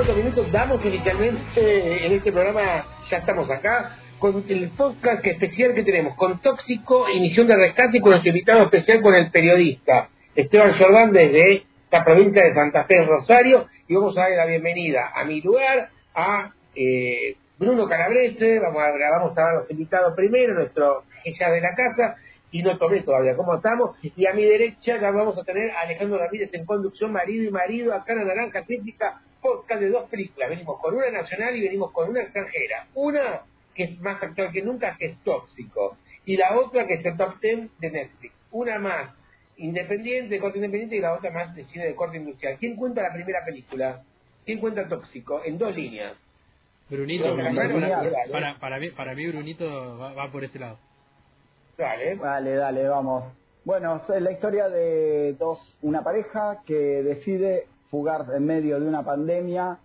cuatro minutos damos inicialmente eh, en este programa, ya estamos acá, con el podcast especial que tenemos, con Tóxico y Misión de Rescate y con nuestro invitado especial con el periodista Esteban Jordán desde la provincia de Santa Fe, Rosario, y vamos a darle la bienvenida a mi lugar, a eh, Bruno Calabrese, vamos a, vamos a dar los invitados primero, nuestro ella de la casa, y no tomé todavía. Cómo estamos. Y a mi derecha ya vamos a tener a Alejandro Ramírez en conducción, marido y marido, acá en la Naranja Crítica, podcast de dos películas. Venimos con una nacional y venimos con una extranjera. Una que es más actual que nunca, que es tóxico. Y la otra que es el top ten de Netflix. Una más independiente, de corte independiente, y la otra más de cine de corte industrial. ¿Quién cuenta la primera película? ¿Quién cuenta tóxico? En dos líneas. Brunito, para, para, mí, para mí Brunito va por ese lado. Dale. Dale, dale, vamos. Bueno, es la historia de dos, una pareja que decide fugar en medio de una pandemia,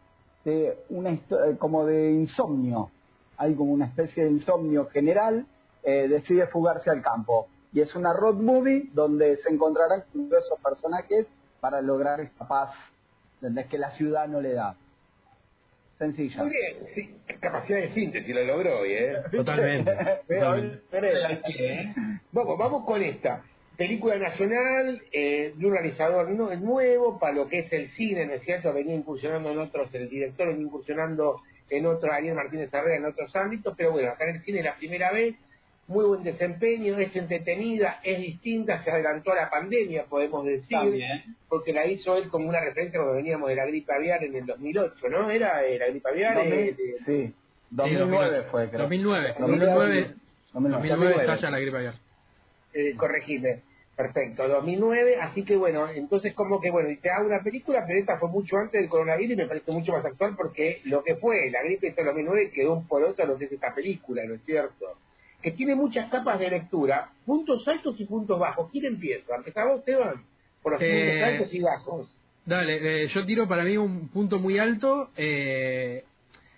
de una eh, como de insomnio. Hay como una especie de insomnio general, eh, decide fugarse al campo. Y es una road movie donde se encontrarán con esos personajes para lograr esta paz que la ciudad no le da. Sencilla. Muy bien, sí, capacidad de síntesis lo logró hoy, ¿eh? Totalmente. Vamos, vamos con esta. Película nacional, eh, de un realizador no, nuevo para lo que es el cine, ¿no es cierto? Venía incursionando en otros, el director venía incursionando en otros, Ariel Martínez Herrera en otros ámbitos, pero bueno, acá en el cine es la primera vez muy buen desempeño, es entretenida, es distinta, se adelantó a la pandemia, podemos decir, porque la hizo él como una referencia cuando veníamos de la gripe aviar en el 2008, ¿no? ¿Era eh, la gripe aviar? Eh, sí, 2009 fue, creo. 2009, 2009, 2009, estalla la gripe aviar. Eh, corregime. Perfecto, 2009, así que bueno, entonces como que bueno, dice, ah, una película, pero esta fue mucho antes del coronavirus y me parece mucho más actual porque lo que fue la gripe de 2009 quedó un por otro lo que es esta película, ¿no es cierto? que tiene muchas capas de lectura, puntos altos y puntos bajos. ¿Quién empieza? ¿Empezamos, Esteban? Por los puntos eh, altos y bajos. Dale, eh, yo tiro para mí un punto muy alto. Eh,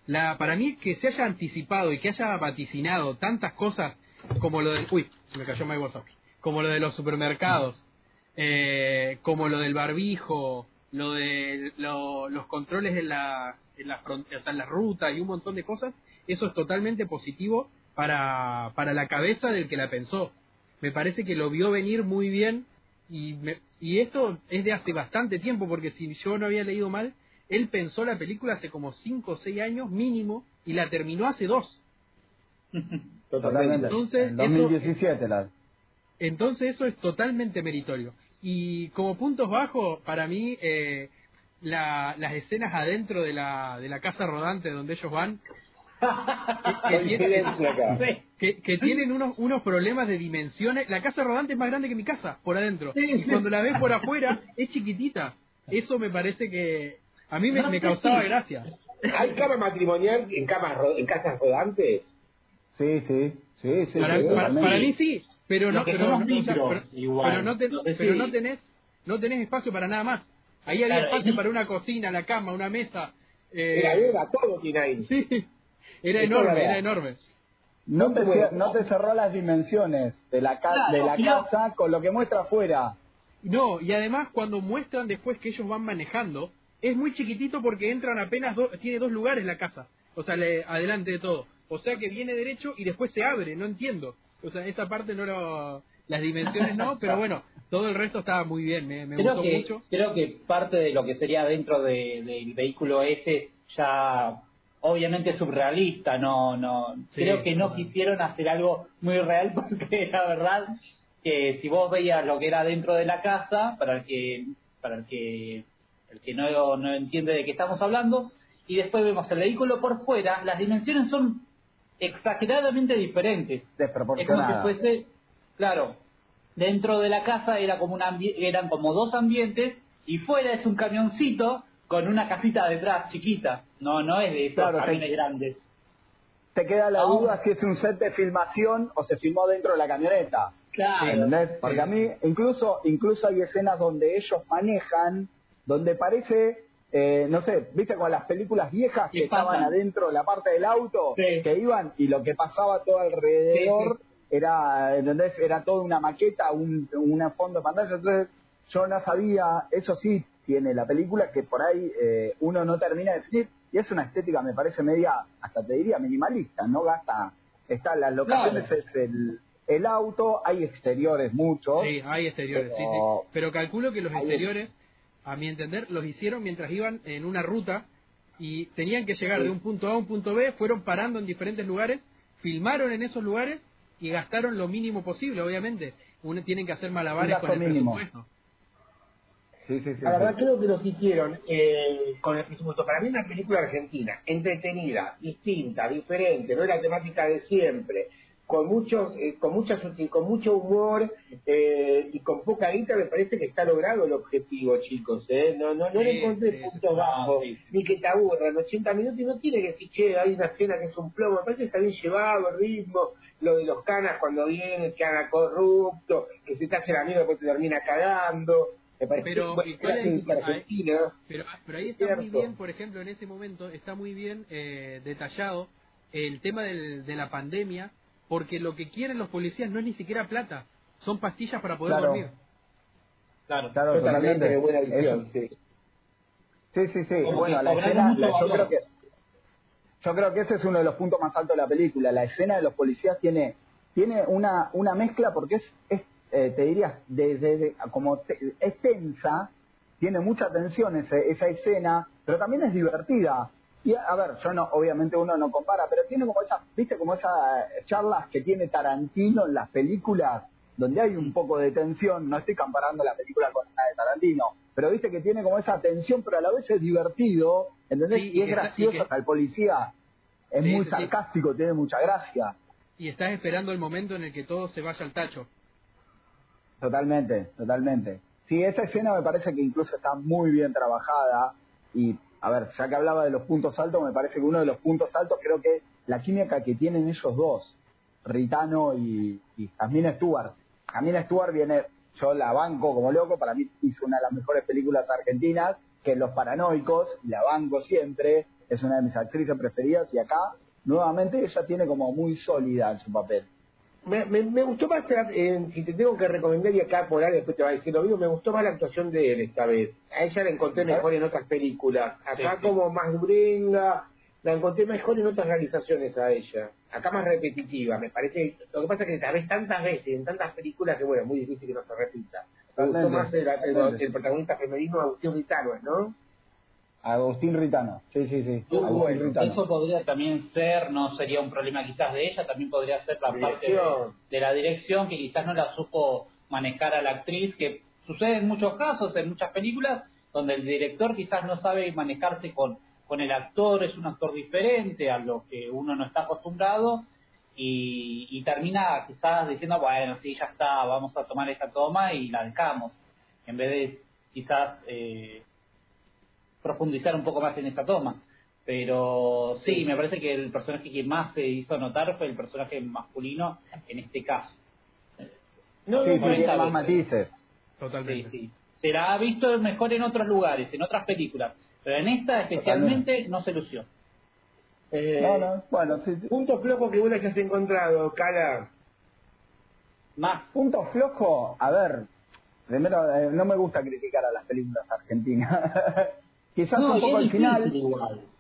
la, para mí que se haya anticipado y que haya vaticinado tantas cosas como lo del... Uy, se me cayó my WhatsApp. Como lo de los supermercados, como lo del barbijo, lo de los controles en la, en la, o sea, en la ruta y un montón de cosas, eso es totalmente positivo para, para la cabeza del que la pensó. Me parece que lo vio venir muy bien y, y esto es de hace bastante tiempo, porque si yo no había leído mal, él pensó la película hace como 5 o 6 años mínimo y la terminó hace 2. Totalmente. Entonces, en 2017 la... Entonces eso es totalmente meritorio. Y como puntos bajos, para mí, eh, la, las escenas adentro de la, de la casa rodante donde ellos van que, tienen, unos, unos problemas de dimensiones. La casa rodante es más grande que mi casa, por adentro. y cuando la ves por afuera, es chiquitita. Eso me parece que a mí me, causaba gracia. ¿Hay cama matrimonial en, camas, en casas rodantes? Sí, sí. Sí, sí, para, mí sí, pero no, pero, no, pero, no, pero no tenés no tenés espacio para nada más. Ahí había espacio para una cocina, la cama, una mesa. Eh... Era, todo tiene ahí. Sí. Era enorme, era enorme. No te, no te cerró las dimensiones de la, de la casa con lo que muestra afuera. No, y además cuando muestran después que ellos van manejando, es muy chiquitito porque entran apenas, tiene dos lugares la casa, o sea, le, adelante de todo. O sea que viene derecho y después se abre, no entiendo. O sea, esa parte no lo... Las dimensiones no, pero bueno, todo el resto estaba muy bien, me, gustó mucho. Creo que parte de lo que sería dentro del vehículo ese ya obviamente surrealista, no, no, creo que no quisieron hacer algo muy real porque la verdad que si vos veías lo que era dentro de la casa, para el que, para el que, el que no, no entiende de qué estamos hablando, y después vemos el vehículo por fuera, las dimensiones son exageradamente diferentes. Desproporcionadas. Es como si fuese, claro, dentro de la casa era como una, eran como dos ambientes y fuera es un camioncito con una casita detrás chiquita. No, no es de esos claro, grandes. Te queda la duda si es un set de filmación o se filmó dentro de la camioneta. Claro. Porque a mí incluso incluso hay escenas donde ellos manejan, donde parece eh, no sé, viste con las películas viejas que estaban adentro, la parte del auto, que iban y lo que pasaba todo alrededor era, ¿entendés? Era toda una maqueta, un, un fondo de pantalla. Entonces yo no sabía, eso sí, tiene la película que por ahí eh, uno no termina de definir y es una estética me parece media hasta te diría minimalista. No gasta está las locaciones es el, el auto hay exteriores muchos sí hay exteriores sí sí. pero calculo que los exteriores a mi entender los hicieron mientras iban en una ruta y tenían que llegar de un punto A a un punto B fueron parando en diferentes lugares filmaron en esos lugares y gastaron lo mínimo posible obviamente. Uno tienen que hacer malabares con el presupuesto. Sí, sí, sí, la verdad creo que los hicieron eh, con el presupuesto. Para mí una película argentina, entretenida, distinta, diferente, no es la temática de siempre, con mucho, eh, con mucha con mucho humor eh, y con poca guita me parece que está logrado el objetivo, chicos. ¿eh? No, no, no le encontré puntos bajos, ni que te aburran. 80 minutos y no tiene que decir, che, hay una escena que es un plomo. Me parece que está bien llevado el ritmo, lo de los canas cuando vienen, que haga corrupto, que se te hace el amigo después te termina cagando pero, pero, ahí está muy bien, por ejemplo, en ese momento está muy bien eh, detallado el tema del, de la pandemia, porque lo que quieren los policías no es ni siquiera plata, son pastillas para poder dormir. Claro, claro, totalmente. buena visión, sí. Sí, sí, sí. bueno, la escena, yo creo que yo creo que ese es uno de los puntos más altos de la película. La escena de los policías tiene tiene una una mezcla porque es, es eh, te diría, desde como es tensa, tiene mucha tensión esa escena, pero también es divertida. Y a ver, yo no, obviamente uno no compara, pero tiene como esas, viste, como esas charlas que tiene Tarantino en las películas, donde hay un poco de tensión, no estoy comparando la película con la de Tarantino, pero viste que tiene como esa tensión, pero a la vez es divertido, ¿entendés? y es gracioso hasta el policía, es muy sarcástico, tiene mucha gracia. Y estás esperando el momento en el que todo se vaya al tacho. Totalmente, totalmente. Sí, esa escena me parece que incluso está muy bien trabajada y, a ver, ya que hablaba de los puntos altos, me parece que uno de los puntos altos creo que la química que tienen ellos dos, Ritano y, y Jasmine Stewart. Jasmine viene, yo la banco como loco, para mí hizo una de las mejores películas argentinas, que es Los Paranoicos, la banco siempre, es una de mis actrices preferidas y acá, nuevamente, ella tiene como muy sólida en su papel me, me, gustó más, eh, si te tengo que recomendar y acá por ahí después te va a decir lo mismo, me gustó más la actuación de él esta vez. A ella la encontré mejor en otras películas. Acá como más durenga, la encontré mejor en otras realizaciones a ella. Acá más repetitiva, me parece. Lo que pasa es que la ves tantas veces en tantas películas que, bueno, es muy difícil que no se repita. Me gustó más el, el, protagonista femenino Agustín Ritano, ¿no? Agustín Ritano, sí, sí, sí. Eso podría también ser, no sería un problema quizás de ella, también podría ser la parte de, la dirección que quizás no la supo manejar a la actriz, que sucede en muchos casos, en muchas películas, donde el director quizás no sabe manejarse con, con el actor, es un actor diferente a lo que uno no está acostumbrado y, y termina quizás diciendo, bueno, sí, ya está, vamos a tomar esta toma y la dejamos, en vez de quizás... Eh, profundizar un poco más en esa toma. Pero sí, me parece que el personaje que más se hizo notar fue el personaje masculino en este caso. No, sí, sí, más matices. Totalmente. Sí, sí. Será visto mejor en otros lugares, en otras películas, pero en esta especialmente no se lució. Eh, no, no, bueno, sí, Punto flojo que vos hayas encontrado, Cala. Más. Punto flojo, a ver, primero, eh, no me gusta criticar a las películas argentinas. Quizás un poco al final.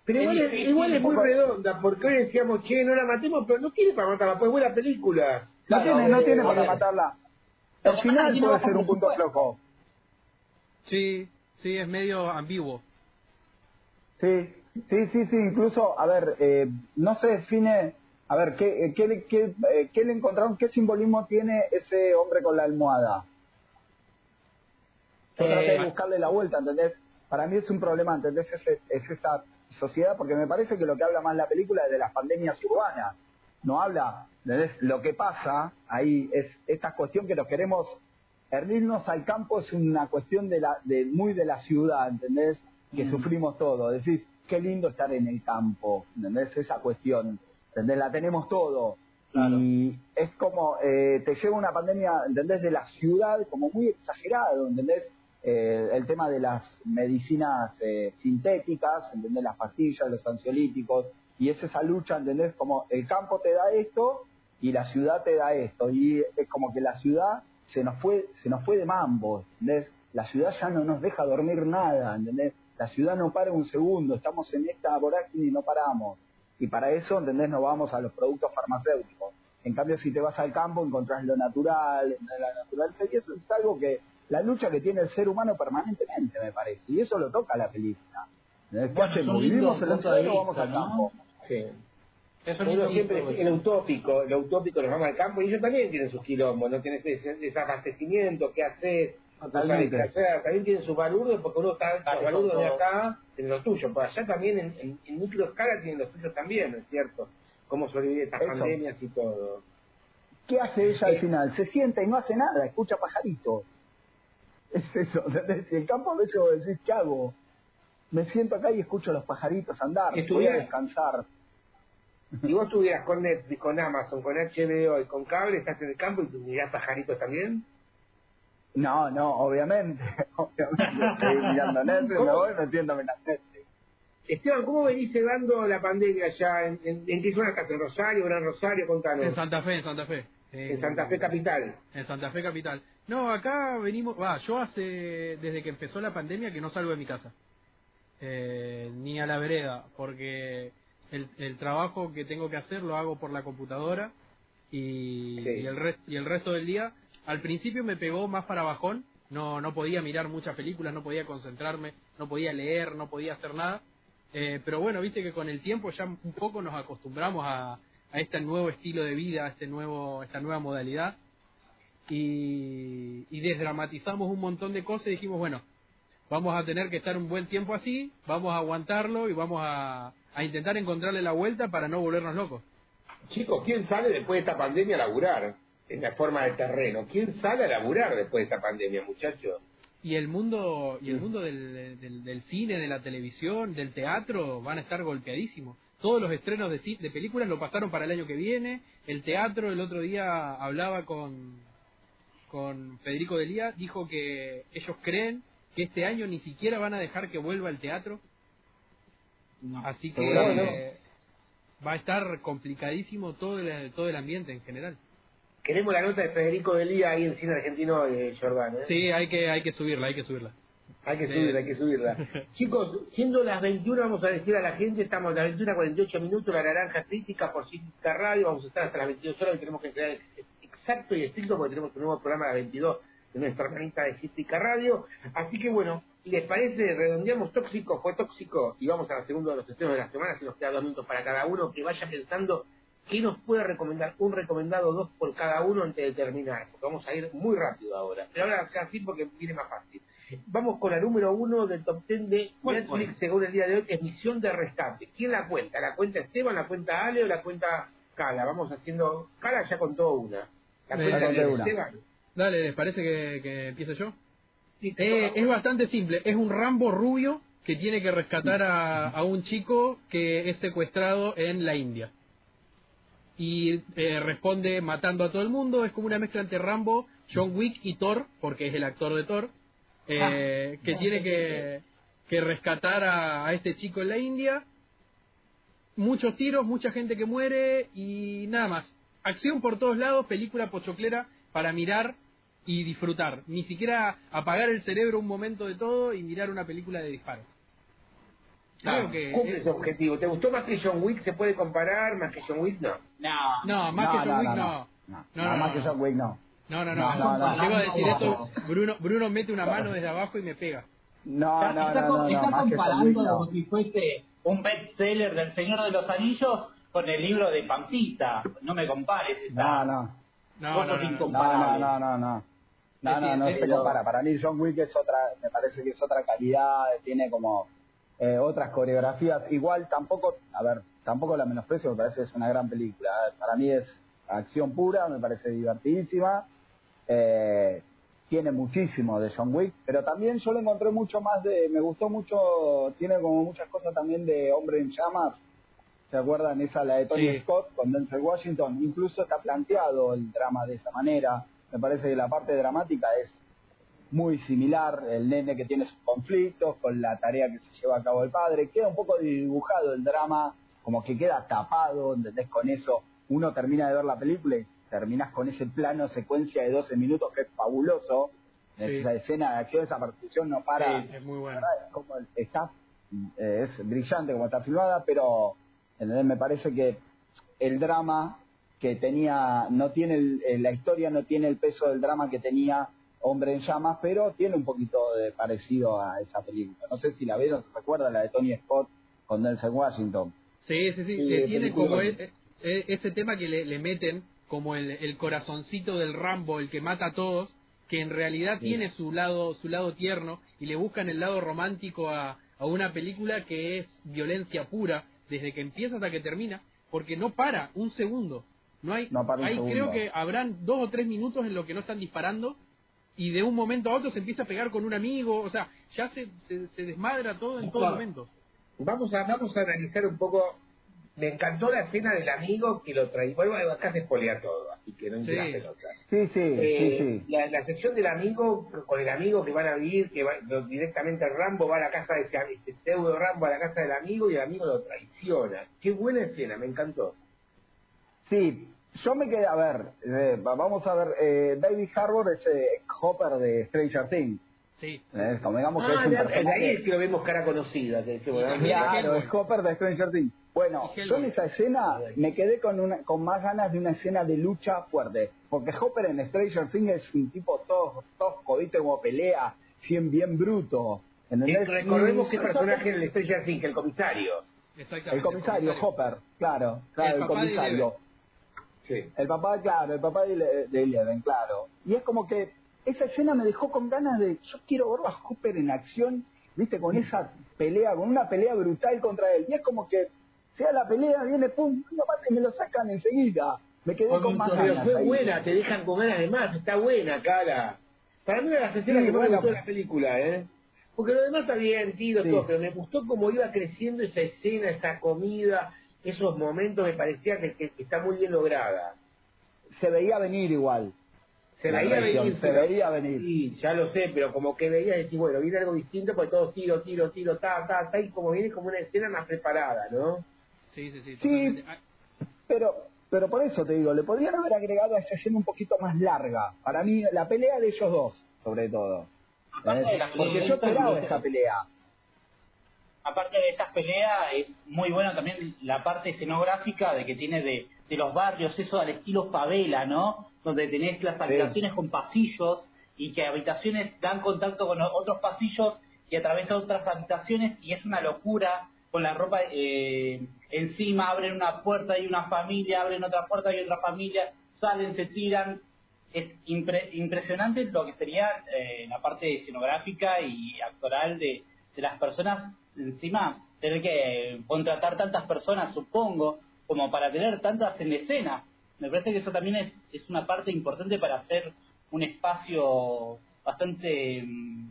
Pero igual, es, igual es muy redonda, porque hoy decíamos, che, no la matemos, pero no tiene para matarla, pues buena película. No tiene, no tiene para matarla. Al final puede ser un punto flojo. Sí, sí, es medio ambiguo. Sí, sí, sí, sí, incluso, a ver, eh, no se define, a ver, ¿qué, eh, qué, qué, eh, ¿qué le encontraron, qué simbolismo tiene ese hombre con la almohada? Yo traté de buscarle la vuelta, ¿entendés? Para mí es un problema, ¿entendés? Es, es, esa sociedad, porque me parece que lo que habla más la película es de las pandemias urbanas. No habla, ¿entendés? Lo que pasa ahí es esta cuestión que nos queremos. Irnos al campo es una cuestión de, la, de muy de la ciudad, ¿entendés? Que mm. sufrimos todo. Decís, qué lindo estar en el campo, ¿entendés? Esa cuestión, ¿entendés? La tenemos todo. Y es como, eh, te lleva una pandemia, ¿entendés? De la ciudad como muy exagerado, ¿entendés? Eh, el tema de las medicinas eh, sintéticas, ¿entendés? Las pastillas, los ansiolíticos, y es esa lucha, ¿entendés? Como el campo te da esto y la ciudad te da esto, y es como que la ciudad se nos fue, se nos fue de mambo, ¿entendés? la ciudad ya no nos deja dormir nada, ¿entendés? La ciudad no para un segundo, estamos en esta vorágine y no paramos. Y para eso, ¿entendés? Nos vamos a los productos farmacéuticos. En cambio, si te vas al campo, encontrás lo natural, la naturaleza, y eso es algo que, la lucha que tiene el ser humano permanentemente, me parece. Y eso lo toca la película. Bueno, ¿Vivimos en la ciudad o vamos al campo? Sí. Eso Uno siempre, el utópico, el utópico nos vamos al campo y ellos también tienen sus quilombos, no tienes ese desabastecimiento, qué hacer, también tienen sus valores porque uno está los valores de acá en lo tuyo, pero allá también en, en, micro escala tienen los tuyos también, ¿no es cierto? Cómo sobrevive estas pandemias y todo. ¿Qué hace ella al eh, final? Se sienta y no hace nada, escucha pajaritos. Es eso, Si el campo de hecho decís, ¿qué hago? Me siento acá y escucho a los pajaritos andar, voy a descansar. Si vos estuvieras con Netflix, con Amazon, con HBO y con cable, estás en el campo y mirás pajaritos también. No, no, obviamente. obviamente estoy mirando Netflix, me voy metiéndome en Netflix. Esteban, ¿cómo venís llevando la pandemia allá? ¿En, en, qué zona estás? ¿En Rosario, Gran Rosario? Contanos. En Santa Fe, en Santa Fe. en Santa Fe Capital. En Santa Fe Capital. No, acá venimos, va, yo hace, desde que empezó la pandemia que no salgo de mi casa. Eh, ni a la vereda, porque el, el trabajo que tengo que hacer lo hago por la computadora y, el y el resto del día. Al principio me pegó más para bajón no no podía mirar muchas películas no podía concentrarme no podía leer no podía hacer nada. Eh, pero bueno viste que con el tiempo ya un poco nos acostumbramos a, a este nuevo estilo de vida a este nuevo esta nueva modalidad y, y desdramatizamos un montón de cosas y dijimos bueno vamos a tener que estar un buen tiempo así vamos a aguantarlo y vamos a a intentar encontrarle la vuelta para no volvernos locos. Chicos, ¿quién sale después de esta pandemia a laburar en la forma de terreno? ¿Quién sale a laburar después de esta pandemia, muchachos? Y el mundo y el mundo del, del, cine, de la televisión, del teatro van a estar golpeadísimos. Todos los estrenos de, de películas lo pasaron para el año que viene. El teatro, el otro día hablaba con, con Federico Delía, dijo que ellos creen que este año ni siquiera van a dejar que vuelva el teatro Así que va a estar complicadísimo todo el, todo el ambiente en general. Queremos la nota de Federico Delía ahí en cine argentino de Jordán. ¿eh? Sí, hay que, hay que subirla, hay que subirla. Hay que subirla, hay que subirla. Chicos, siendo las 21, vamos a decir a la gente, estamos a las 21 48 minutos, la naranja crítica por Cítica Radio, vamos a estar hasta las 22 horas y tenemos que quedar exacto y estricto porque tenemos un nuevo programa las 22 de nuestra hermanita de Cítica Radio. Así que bueno, ¿Les parece? Redondeamos tóxico, fue tóxico y vamos a la segunda de los estrenos de la semana, si nos queda dos minutos para cada uno, que vaya pensando qué nos puede recomendar, un recomendado, dos por cada uno antes de terminar, porque vamos a ir muy rápido ahora. Pero ahora sea así porque viene más fácil. Vamos con la número uno del top ten de Netflix según el día de hoy, es Misión de Rescate. ¿Quién la cuenta? ¿La cuenta Esteban, la cuenta Ale o la cuenta Cala? Vamos haciendo... Cala ya contó una. De Esteban. Dale, ¿les parece que, que empiece yo? Eh, es bastante simple, es un Rambo rubio que tiene que rescatar a, un chico que es secuestrado en la India. Y eh, responde matando a todo el mundo, es como una mezcla entre Rambo, John Wick y Thor, porque es el actor de Thor, eh, ah, que tiene que, que rescatar a, a este chico en la India. Muchos tiros, mucha gente que muere y nada más. Acción por todos lados, película pochoclera para mirar y disfrutar. Ni siquiera apagar el cerebro un momento de todo y mirar una película de disparos. Claro, que cumple ese objetivo. ¿Te gustó más que John Wick? ¿Se puede comparar? ¿Más que John Wick? No. No, no más que John Wick no. No, no, más que John Wick no. No, no, no. Llego a decir eso, Bruno, Bruno mete una mano desde abajo y me pega. No, no, está, no, está comparando como si fuese un bestseller del Señor de los Anillos con el libro de Pampita. No me compares. Esta... No, no. No, no, no, no, no, no. No, no, no se compara. Para mí John Wick es otra, me parece que es otra calidad, tiene como eh, otras coreografías. Igual tampoco, a ver, tampoco la menosprecio, me parece que es una gran película. Para mí es acción pura, me parece divertidísima. Eh, tiene muchísimo de John Wick, pero también yo le encontré mucho más de, me gustó mucho, tiene como muchas cosas también de Hombre en Llamas, ¿se acuerdan? Esa, la de Tony Scott con Denzel Washington, incluso está planteado el drama de esa manera, me parece que la parte dramática es muy similar, el nene que tiene sus conflictos con la tarea que se lleva a cabo el padre, queda un poco dibujado el drama, como que queda tapado, ¿entendés? Con eso uno termina de ver la película y terminas con ese plano secuencia de 12 minutos que es fabuloso, Esa escena de acción, esa percusión no para. es muy buena. como está, eh, es brillante como está filmada, pero me parece que el drama que tenía, no tiene la historia no tiene el peso del drama que tenía Hombre en Llamas, pero tiene un poquito de parecido a esa película. No sé si la vieron, ¿se recuerda la de Tony Scott con Denzel Washington? Sí, sí, sí, que tiene como e, e, ese tema que le, meten como el, corazoncito del Rambo, el que mata a todos, que en realidad tiene su lado, su lado tierno y le buscan el lado romántico a, a una película que es violencia pura desde que empieza hasta que termina, porque no para un segundo. No hay, hay creo que habrán dos o tres minutos en los que no están disparando y de un momento a otro se empieza a pegar con un amigo, o sea, ya se, se, desmadra todo en todo momento. Vamos a, vamos a analizar un poco me encantó la escena del amigo que lo traía. Bueno, acá se espolea todo, así que no sí. pelota. Sí, sí, eh, sí, sí. La, sesión del amigo, con el amigo que van a vivir, que va, directamente Rambo va a la casa de ese este pseudo Rambo a la casa del amigo y el amigo lo traiciona. Qué buena escena, me encantó. Sí, yo me quedé, a ver, eh, vamos a ver, eh, David Harbour es eh, Hopper de Stranger Things. Sí. Eh, digamos que ah, es un personaje. Ahí es que lo vemos cara conocida. Que, claro, es Hopper de Stranger Things. Bueno, yo en esa escena me quedé con una, con más ganas de una escena de lucha fuerte, porque Hopper en Stranger Things es un tipo todo tosco, ¿viste? Como pelea, bien, bien bruto. recordemos qué personaje en el Stranger Things, el comisario. Exactamente. El comisario, Hopper, claro, claro, el, comisario. Sí. El papá, claro, el papá de, de Eleven, claro. Y es como que esa escena me dejó con ganas de, yo quiero ver a Hopper en acción, viste, con esa pelea, con una pelea brutal contra él. Y es como que sea la pelea, viene, pum, y me lo sacan enseguida. Me quedé con, más ganas. Fue buena, te dejan con ganas de más, está buena, cara. Para mí una de las escenas que más me gustó de la película, ¿eh? Porque lo demás está bien, tiro, todo, pero me gustó cómo iba creciendo esa escena, esa comida, esos momentos, me parecía que, que, está muy bien lograda. Se veía venir igual. Se veía venir. Se veía venir. Sí, ya lo sé, pero como que veía decir, bueno, viene algo distinto, pues todo tiro, tiro, tiro, ta, ta, ta, y como viene como una escena más preparada, ¿no? Sí, sí, sí. Sí, pero, pero por eso te digo, le podrían haber agregado a esta escena un poquito más larga. Para mí, la pelea de ellos dos, sobre todo. Porque yo esperaba esa pelea. Aparte de estas peleas, es muy buena también la parte escenográfica de que tiene de, de los barrios, eso al estilo favela, ¿no? Donde tenés las habitaciones con pasillos y que habitaciones dan contacto con otros pasillos y atraviesan otras habitaciones y es una locura con la ropa eh, encima, abren una puerta y una familia, abren otra puerta y otra familia, salen, se tiran. Es impresionante lo que sería eh, la parte escenográfica y actoral de, las personas. Encima, tener que contratar tantas personas, supongo, como para tener tantas en escena. Me parece que eso también es, es una parte importante para hacer un espacio bastante mm,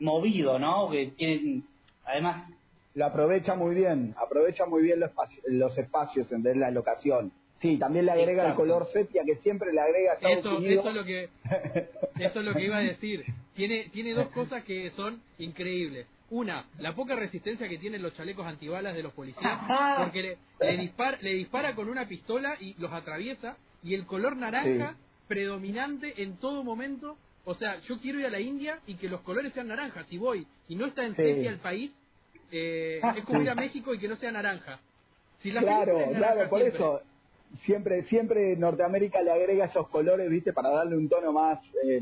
movido, ¿no? Que tienen, además, lo aprovecha muy bien, aprovecha muy bien los, espacios, los espacios en la locación. Sí, también le agrega el color sepia que siempre le agrega Estados eso, Eso es lo que eso es lo que iba a decir. Tiene tiene dos cosas que son increíbles. Una, la poca resistencia que tienen los chalecos antibalas de los policías, porque le, dispara, le dispara con una pistola y los atraviesa y el color naranja predominante en todo momento. O sea, yo quiero ir a la India y que los colores sean naranjas. Si voy y no está en sepia el país, eh, es como ir a México y que no sea naranja. Si claro, claro, por eso siempre siempre Norteamérica le agrega esos colores, viste, para darle un tono más eh,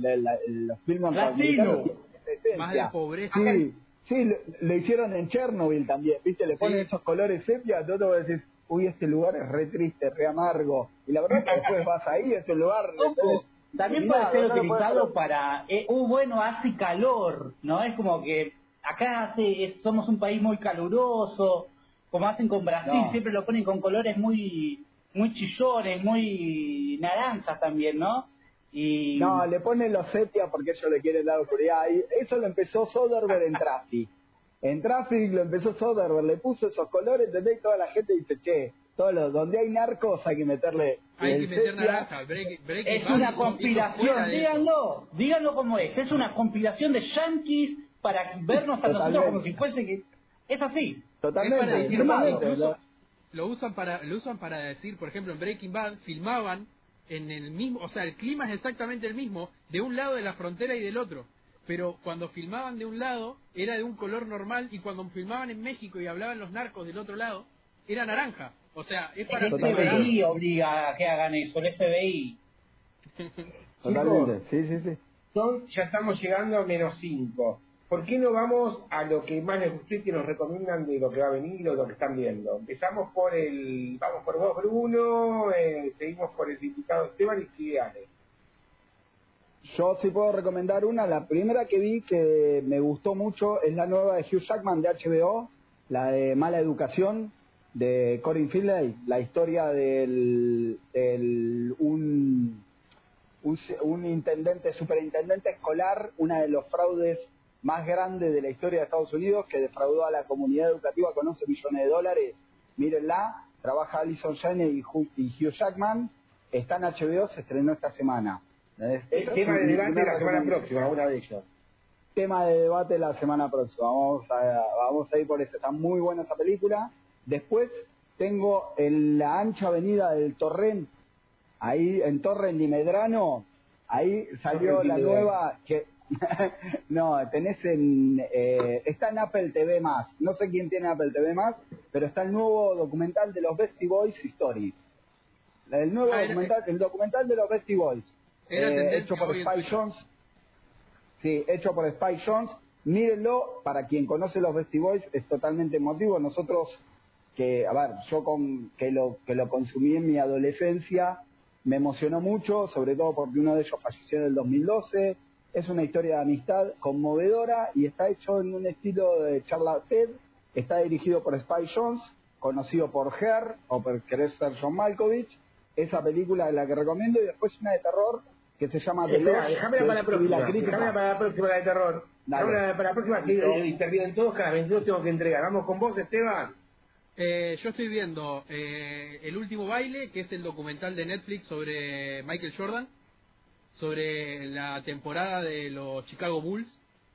los filmes más de pobreza. Sí, sí, lo, hicieron en Chernobyl también, viste, le ponen esos colores sepia, todo decís, uy, este lugar es re triste, re amargo. Y la verdad es que después vas ahí, este lugar... también puede ser utilizado para, eh, uh, bueno, hace calor, ¿no? Es como que acá hace, somos un país muy caluroso, como hacen con Brasil, siempre lo ponen con colores muy muy chillones, muy naranjas también, ¿no? Y... No, le ponen los sepia porque ellos le quieren dar oscuridad. Y eso lo empezó Soderbergh en Traffic. En Traffic lo empezó Soderbergh, le puso esos colores, ¿entendés? Toda la gente dice, che, todos donde hay narcos hay que meterle hay que meter naranja es una conspiración díganlo díganlo como es es una conspiración de yankees para vernos a nosotros como si fuese que es así. Totalmente. lo, usan para lo usan para decir, por ejemplo, en Breaking Bad filmaban en el mismo, o sea, el clima es exactamente el mismo de un lado de la frontera y del otro. Pero cuando filmaban de un lado era de un color normal y cuando filmaban en México y hablaban los narcos del otro lado era naranja. O sea, es para... El FBI obliga a que hagan eso, el FBI. Totalmente, sí, sí, sí. Son, ya estamos llegando a menos 5. ¿Por qué no vamos a lo que más les gustó y que nos recomiendan de lo que va a venir o lo que están viendo? Empezamos por el, vamos por vos Bruno, eh, seguimos por el diputado Esteban y Fidales. Yo sí puedo recomendar una, la primera que vi que me gustó mucho es la nueva de Hugh Jackman de HBO, la de Mala Educación de Corin Finlay, la historia del, un, un, un intendente, superintendente escolar, una de los fraudes más grande de la historia de Estados Unidos, que defraudó a la comunidad educativa con 11 millones de dólares. Mírenla, trabaja Alison Janney y Hugh Jackman, está en HBO, se estrenó esta semana. Tema de debate la semana próxima, una de ellas. Tema de debate la semana próxima, vamos a, vamos a ir por eso, está muy buena esa película. Después tengo en la ancha avenida del Torrent, ahí en Torrent y Medrano, ahí salió la nueva que no, tenés en. Eh, está en Apple TV. más No sé quién tiene Apple TV, más pero está el nuevo documental de los Bestie Boys Story. El nuevo ah, documental, el documental de los Bestie Boys. Eh, hecho por Spike Jones. Sí, hecho por Spike Jones. Mírenlo, para quien conoce los Bestie Boys, es totalmente emotivo. Nosotros, que, a ver, yo con, que, lo, que lo consumí en mi adolescencia, me emocionó mucho, sobre todo porque uno de ellos falleció en el 2012 es una historia de amistad conmovedora y está hecho en un estilo de charla TED. Está dirigido por Spike Jones, conocido por Her o por querer ser John Malkovich. Esa película es la que recomiendo y después una de terror que se llama The Lodge. Déjame para la próxima. Déjame para la próxima de terror. Dale. Para la próxima que intervienen todos, cada 22 tengo que entregar. Vamos con vos, Esteban. Eh, yo estoy viendo eh, El último baile, que es el documental de Netflix sobre Michael Jordan sobre la temporada de los Chicago Bulls,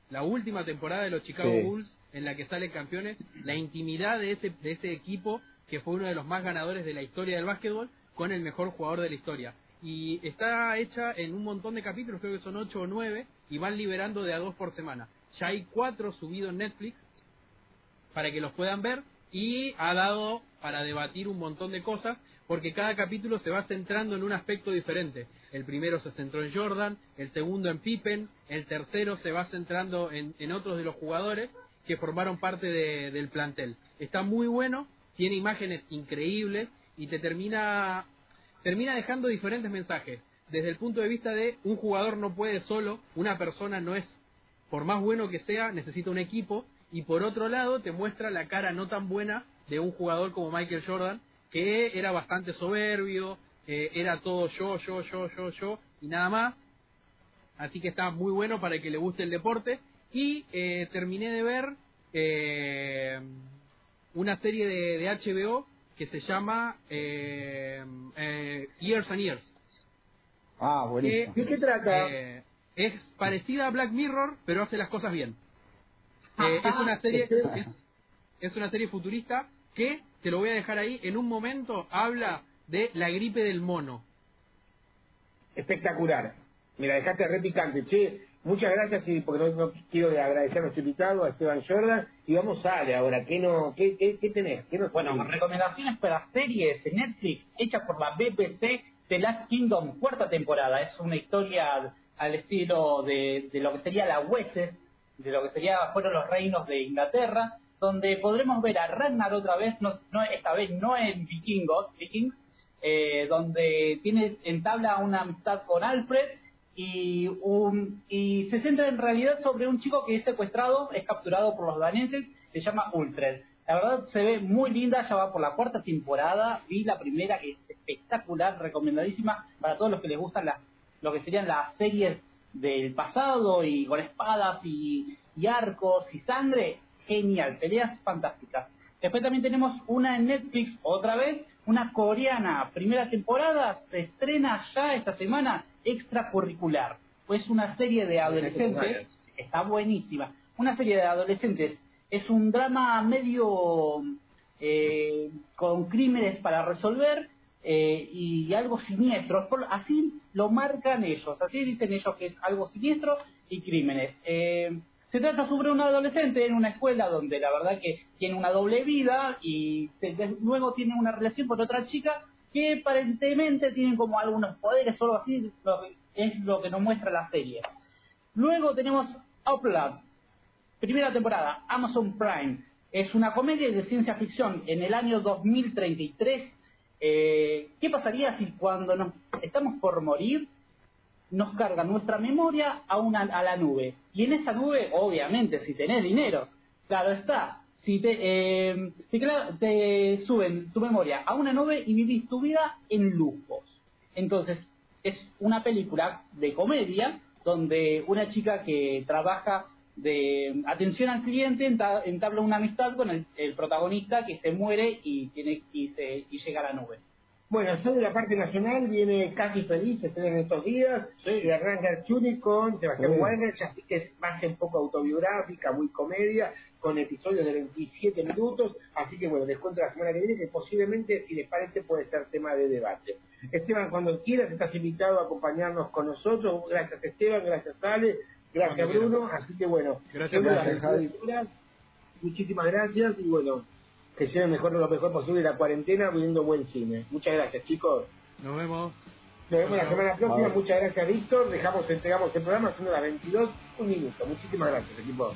la última temporada de los Chicago Bulls en la que salen campeones, la intimidad de ese, de ese equipo que fue uno de los más ganadores de la historia del básquetbol con el mejor jugador de la historia. Y está hecha en un montón de capítulos, creo que son ocho o nueve, y van liberando de a dos por semana. Ya hay cuatro subidos en Netflix para que los puedan ver y ha dado para debatir un montón de cosas porque cada capítulo se va centrando en un aspecto diferente. El primero se centró en Jordan, el segundo en Pippen, el tercero se va centrando en, otros de los jugadores que formaron parte del plantel. Está muy bueno, tiene imágenes increíbles y te termina, termina dejando diferentes mensajes. Desde el punto de vista de un jugador no puede solo, una persona no es, por más bueno que sea, necesita un equipo. Y por otro lado te muestra la cara no tan buena de un jugador como Michael Jordan, que era bastante soberbio, eh, era todo yo, yo, yo, yo, yo y nada más. Así que está muy bueno para el que le guste el deporte. Y eh, terminé de ver eh, una serie de, HBO que se llama Years and Years. Ah, buenísimo. ¿De qué trata? es parecida a Black Mirror, pero hace las cosas bien. es una serie es, es una serie futurista que te lo voy a dejar ahí, en un momento habla de la gripe del mono. Espectacular. Mira, dejaste re picante. Che, muchas gracias y porque no, quiero agradecer a nuestro invitado, a Esteban Jordan. Y vamos a Ale ahora. ¿Qué, no, qué, qué, tenés? ¿Qué bueno, recomendaciones para series de Netflix hechas por la BBC The Last Kingdom, cuarta temporada. Es una historia al estilo de, de lo que sería la Wessex, de lo que sería fueron los reinos de Inglaterra donde podremos ver a Ragnar otra vez, no, esta vez no en Vikingos, Vikings, eh, donde tiene entabla una amistad con Alfred y, y se centra en realidad sobre un chico que es secuestrado, es capturado por los daneses, se llama Ulfred. La verdad se ve muy linda, ya va por la cuarta temporada, vi la primera que es espectacular, recomendadísima para todos los que les gustan las, lo que serían las series del pasado y con espadas y arcos y sangre, genial, peleas fantásticas. Después también tenemos una en Netflix, otra vez, una coreana, primera temporada, se estrena ya esta semana, extracurricular. Pues una serie de adolescentes, está buenísima, una serie de adolescentes, es un drama medio eh, con crímenes para resolver, eh, y algo siniestro. Así lo marcan ellos, así dicen ellos que es algo siniestro y crímenes. Eh, se trata sobre un adolescente en una escuela donde la verdad que tiene una doble vida y luego tiene una relación con otra chica que aparentemente tienen como algunos poderes o algo así, es lo que nos muestra la serie. Luego tenemos Upload, primera temporada, Amazon Prime. Es una comedia de ciencia ficción en el año 2033. Eh, ¿Qué pasaría si cuando nos estamos por morir nos cargan nuestra memoria a, una, a la nube? Y en esa nube, obviamente, si tenés dinero, claro está, si te, eh, te, suben tu memoria a una nube y vivís tu vida en lujos. Entonces, es una película de comedia donde una chica que trabaja de atención al cliente entabla una amistad con el, protagonista que se muere y tiene y, se, y llega a la nube. Bueno, soy de la parte nacional, viene casi feliz, estoy en estos días, soy de Ranger Chuni con Sebastián sí. así que es más un poco autobiográfica, muy comedia, con episodios de 27 minutos, así que bueno, les cuento la semana que viene que posiblemente, si les parece, puede ser tema de debate. Esteban, cuando quieras, estás invitado a acompañarnos con nosotros, gracias Esteban, gracias Ale, gracias Bruno, así que bueno, gracias, gracias muchísimas gracias y bueno, que sea mejor lo mejor posible la cuarentena viendo buen cine. Muchas gracias, chicos. Nos vemos. Nos vemos la semana próxima. Muchas gracias, Víctor. Dejamos, entregamos el programa, siendo las 22, un minuto. Muchísimas gracias, equipo.